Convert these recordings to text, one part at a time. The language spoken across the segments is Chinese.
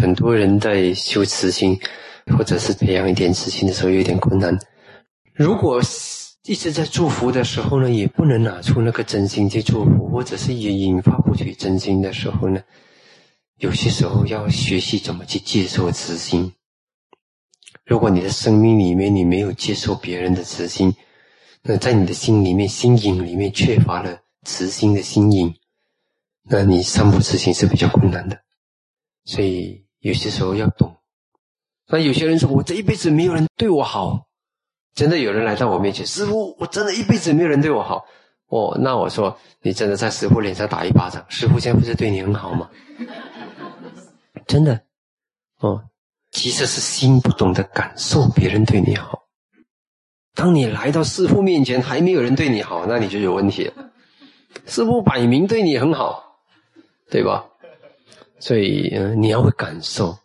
很多人在修慈心，或者是培养一点慈心的时候，有点困难。如果一直在祝福的时候呢，也不能拿出那个真心去祝福，或者是也引发不起真心的时候呢，有些时候要学习怎么去接受慈心。如果你的生命里面你没有接受别人的慈心，那在你的心里面心影里面缺乏了慈心的心影，那你散布慈心是比较困难的。所以有些时候要懂。那有些人说我这一辈子没有人对我好，真的有人来到我面前，师傅，我真的一辈子没有人对我好。哦，那我说你真的在师傅脸上打一巴掌，师傅现在不是对你很好吗？真的，哦，其实是心不懂得感受别人对你好。当你来到师傅面前还没有人对你好，那你就有问题了。师傅摆明对你很好，对吧？所以，嗯，你要会感受，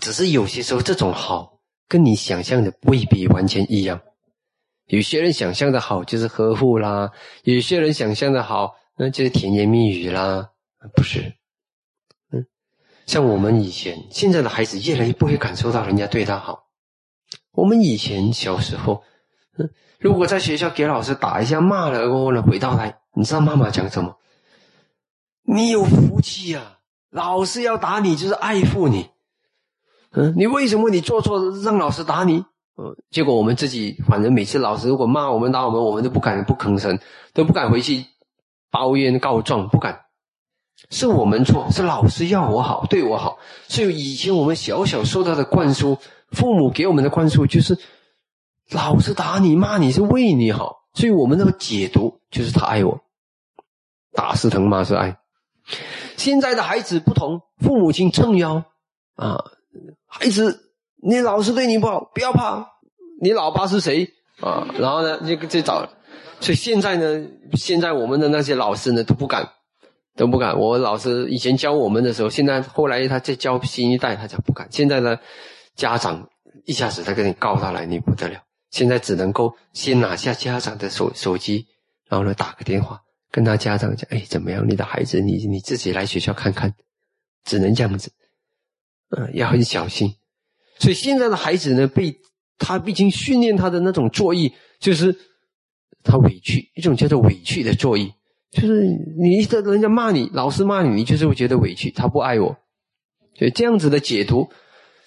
只是有些时候这种好跟你想象的未必完全一样。有些人想象的好就是呵护啦，有些人想象的好那就是甜言蜜语啦，不是？嗯，像我们以前，现在的孩子越来越不会感受到人家对他好。我们以前小时候，如果在学校给老师打一下骂了过后呢，回到来，你知道妈妈讲什么？你有福气呀！老师要打你，就是爱护你。嗯，你为什么你做错让老师打你？嗯，结果我们自己反正每次老师如果骂我们打我们，我们都不敢不吭声，都不敢回去抱怨告状，不敢。是我们错，是老师要我好，对我好。所以以前我们小小受到的灌输，父母给我们的灌输就是，老师打你骂你是为你好，所以我们那个解读就是他爱我，打是疼，骂是爱。现在的孩子不同，父母亲撑腰啊，孩子，你老师对你不好，不要怕，你老爸是谁啊？然后呢，就就找，所以现在呢，现在我们的那些老师呢都不敢，都不敢。我老师以前教我们的时候，现在后来他在教新一代，他讲不敢。现在呢，家长一下子他跟你告他来，你不得了。现在只能够先拿下家长的手手机，然后呢打个电话。跟他家长讲，哎，怎么样？你的孩子，你你自己来学校看看，只能这样子，嗯，要很小心。所以现在的孩子呢，被他毕竟训练他的那种作业，就是他委屈，一种叫做委屈的作业，就是你一的人家骂你，老师骂你，你就是会觉得委屈，他不爱我，所以这样子的解读，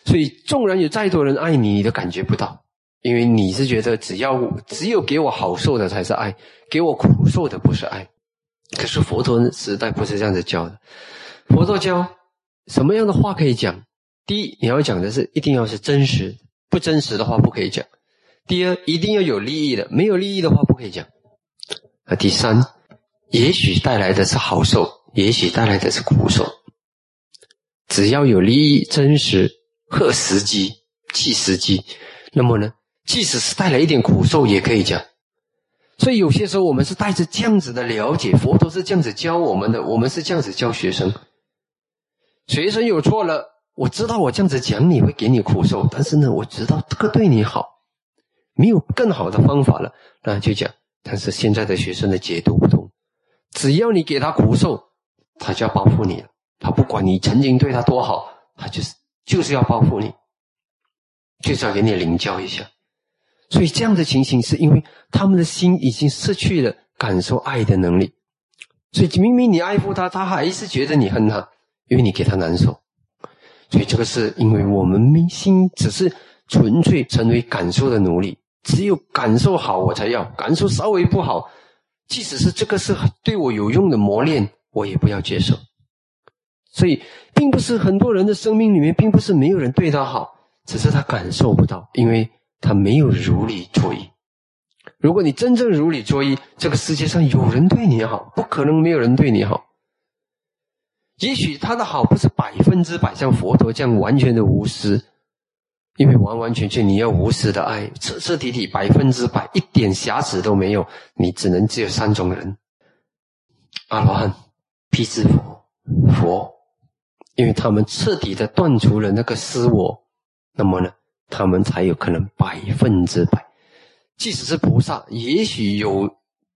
所以纵然有再多人爱你，你都感觉不到。因为你是觉得只要只有给我好受的才是爱，给我苦受的不是爱。可是佛陀时代不是这样子教的。佛陀教什么样的话可以讲？第一，你要讲的是一定要是真实，不真实的话不可以讲。第二，一定要有利益的，没有利益的话不可以讲。啊，第三，也许带来的是好受，也许带来的是苦受。只要有利益、真实、和时机、契时机，那么呢，即使是带来一点苦受，也可以讲。所以有些时候我们是带着这样子的了解，佛陀是这样子教我们的，我们是这样子教学生。学生有错了，我知道我这样子讲你会给你苦受，但是呢，我知道这个对你好，没有更好的方法了，那就讲。但是现在的学生的解读不同，只要你给他苦受，他就要报复你了。他不管你曾经对他多好，他就是就是要报复你，就是要给你领教一下。所以这样的情形，是因为他们的心已经失去了感受爱的能力。所以明明你爱护他，他还是觉得你恨他，因为你给他难受。所以这个是因为我们心只是纯粹成为感受的奴隶，只有感受好我才要，感受稍微不好，即使是这个是对我有用的磨练，我也不要接受。所以，并不是很多人的生命里面，并不是没有人对他好，只是他感受不到，因为。他没有如理作意。如果你真正如理作意，这个世界上有人对你好，不可能没有人对你好。也许他的好不是百分之百像佛陀这样完全的无私，因为完完全全你要无私的爱，彻彻底底百分之百一点瑕疵都没有，你只能只有三种人：阿罗汉、辟支佛、佛，因为他们彻底的断除了那个私我。那么呢？他们才有可能百分之百，即使是菩萨，也许有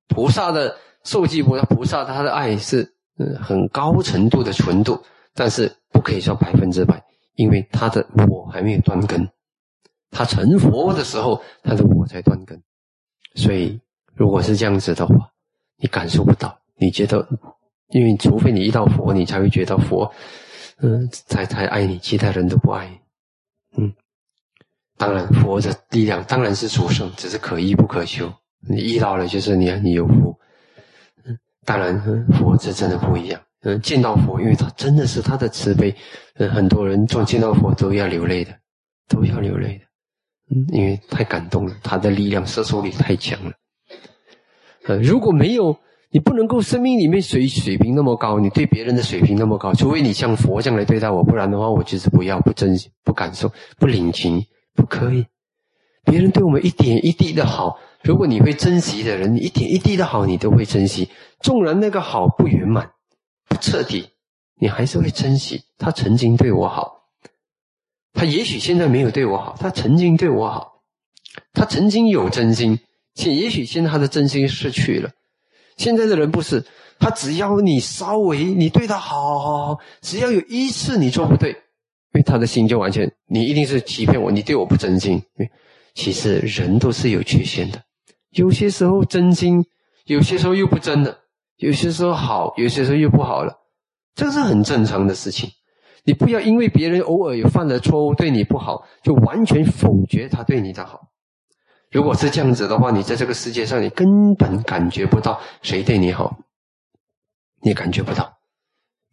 菩萨的受记菩萨，菩萨他的爱是很高程度的纯度，但是不可以说百分之百，因为他的我还没有断根。他成佛的时候，他的我才断根。所以，如果是这样子的话，你感受不到。你觉得，因为除非你遇到佛，你才会觉得佛，嗯，才才爱你，其他人都不爱你。嗯，当然，佛的力量当然是殊胜，只是可遇不可求。你遇到了，就是你你有福。当然，佛这真的不一样。嗯，见到佛，因为他真的是他的慈悲。嗯，很多人做见到佛都要流泪的，都要流泪的。嗯，因为太感动了，他的力量、摄受力太强了。呃，如果没有你，不能够生命里面水水平那么高，你对别人的水平那么高，除非你像佛这样来对待我，不然的话，我就是不要、不珍惜、不感受、不领情，不可以。别人对我们一点一滴的好，如果你会珍惜的人，你一点一滴的好，你都会珍惜。纵然那个好不圆满、不彻底，你还是会珍惜。他曾经对我好。他也许现在没有对我好，他曾经对我好，他曾经有真心，且也许现在他的真心失去了。现在的人不是，他只要你稍微你对他好，好好，只要有一次你做不对，因为他的心就完全，你一定是欺骗我，你对我不真心。其实人都是有缺陷的，有些时候真心，有些时候又不真的，有些时候好，有些时候又不好了，这是很正常的事情。你不要因为别人偶尔有犯了错误对你不好，就完全否决他对你的好。如果是这样子的话，你在这个世界上，你根本感觉不到谁对你好，你感觉不到，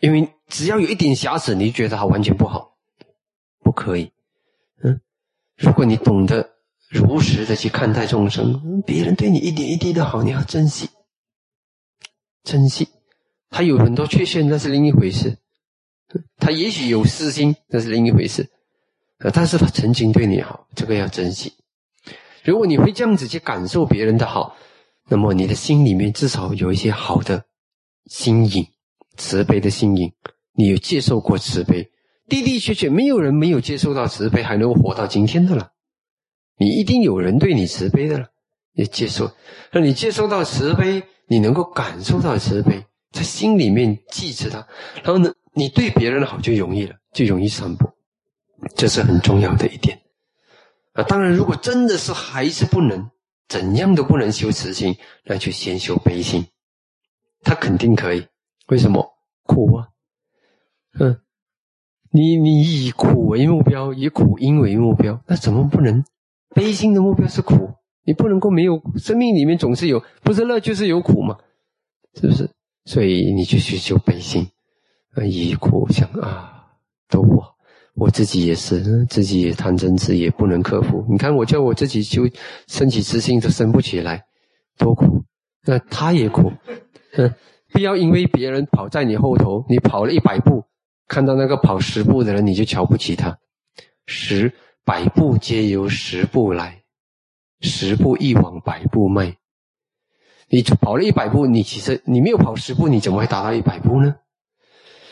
因为只要有一点瑕疵，你觉得他完全不好，可以。嗯，如果你懂得如实的去看待众生，别人对你一点一滴的好，你要珍惜，珍惜。他有很多缺陷，那是另一回事。他也许有私心，那是另一回事，呃，但是他曾经对你好，这个要珍惜。如果你会这样子去感受别人的好，那么你的心里面至少有一些好的心影，慈悲的心影。你有接受过慈悲，的的确确，没有人没有接受到慈悲，还能活到今天的了。你一定有人对你慈悲的了，你接受。那你接受到慈悲，你能够感受到慈悲，在心里面记着它，然后呢？你对别人好就容易了，就容易散播，这是很重要的一点啊。当然，如果真的是还是不能，怎样都不能修慈心，那就先修悲心。他肯定可以，为什么？苦啊，嗯，你你以苦为目标，以苦因为目标，那怎么不能？悲心的目标是苦，你不能够没有生命里面总是有，不是乐就是有苦嘛，是不是？所以你就去修悲心。啊以苦想啊，都我我自己也是，自己也贪嗔痴也不能克服。你看我叫我自己就升起自信都升不起来，多苦。那他也苦，嗯，不要因为别人跑在你后头，你跑了一百步，看到那个跑十步的人，你就瞧不起他。十百步皆由十步来，十步一往百步迈。你跑了一百步，你其实你没有跑十步，你怎么会达到一百步呢？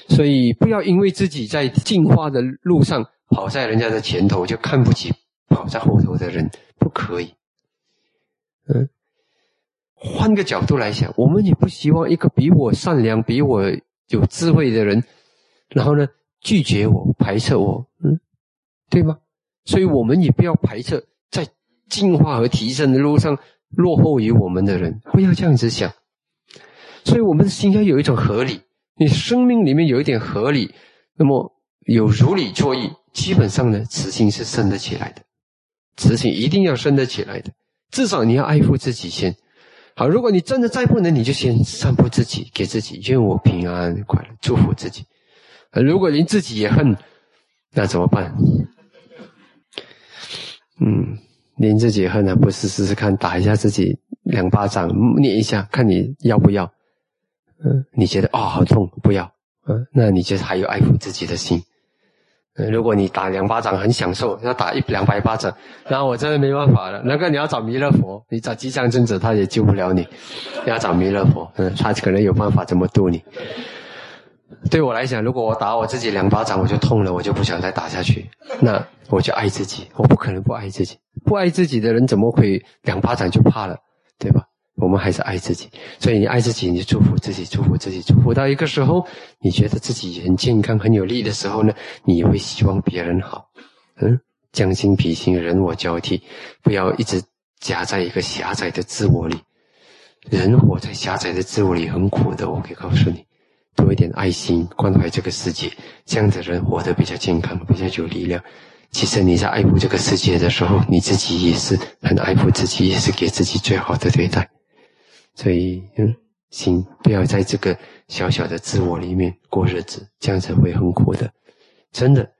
所以，不要因为自己在进化的路上跑在人家的前头，就看不起跑在后头的人，不可以。嗯，换个角度来想，我们也不希望一个比我善良、比我有智慧的人，然后呢拒绝我、排斥我，嗯，对吗？所以我们也不要排斥在进化和提升的路上落后于我们的人，不要这样子想。所以，我们的心要有一种合理。你生命里面有一点合理，那么有如理作意，基本上呢，慈心是生得起来的。慈心一定要生得起来的，至少你要爱护自己先。好，如果你真的再不能，你就先散布自己，给自己愿我平安快乐，祝福自己。如果连自己也恨，那怎么办？嗯，连自己恨，那不是试试看，打一下自己两巴掌，捏一下，看你要不要？嗯，你觉得哦好痛，不要，嗯，那你就还有爱护自己的心。如果你打两巴掌很享受，要打一两百巴掌，那我真的没办法了。那个你要找弥勒佛，你找吉祥尊者，他也救不了你。你要找弥勒佛，嗯，他可能有办法怎么度你。对我来讲，如果我打我自己两巴掌我就痛了，我就不想再打下去。那我就爱自己，我不可能不爱自己。不爱自己的人怎么会两巴掌就怕了，对吧？我们还是爱自己，所以你爱自己，你祝福自己，祝福自己，祝福到一个时候，你觉得自己很健康、很有力的时候呢，你会希望别人好。嗯，将心比心，人我交替，不要一直夹在一个狭窄的自我里。人活在狭窄的自我里很苦的，我可以告诉你，多一点爱心，关怀这个世界，这样的人活得比较健康，比较有力量。其实你在爱护这个世界的时候，你自己也是很爱护自己，也是给自己最好的对待。所以，嗯，请不要在这个小小的自我里面过日子，这样子会很苦的。真的，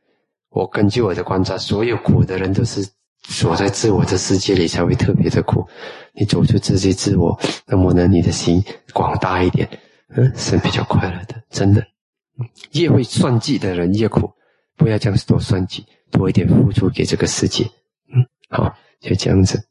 我根据我的观察，所有苦的人都是锁在自我的世界里才会特别的苦。你走出自己自我，那么呢，你的心广大一点，嗯，是比较快乐的。真的，越会算计的人越苦。不要这样子多算计，多一点付出给这个世界。嗯，好，就这样子。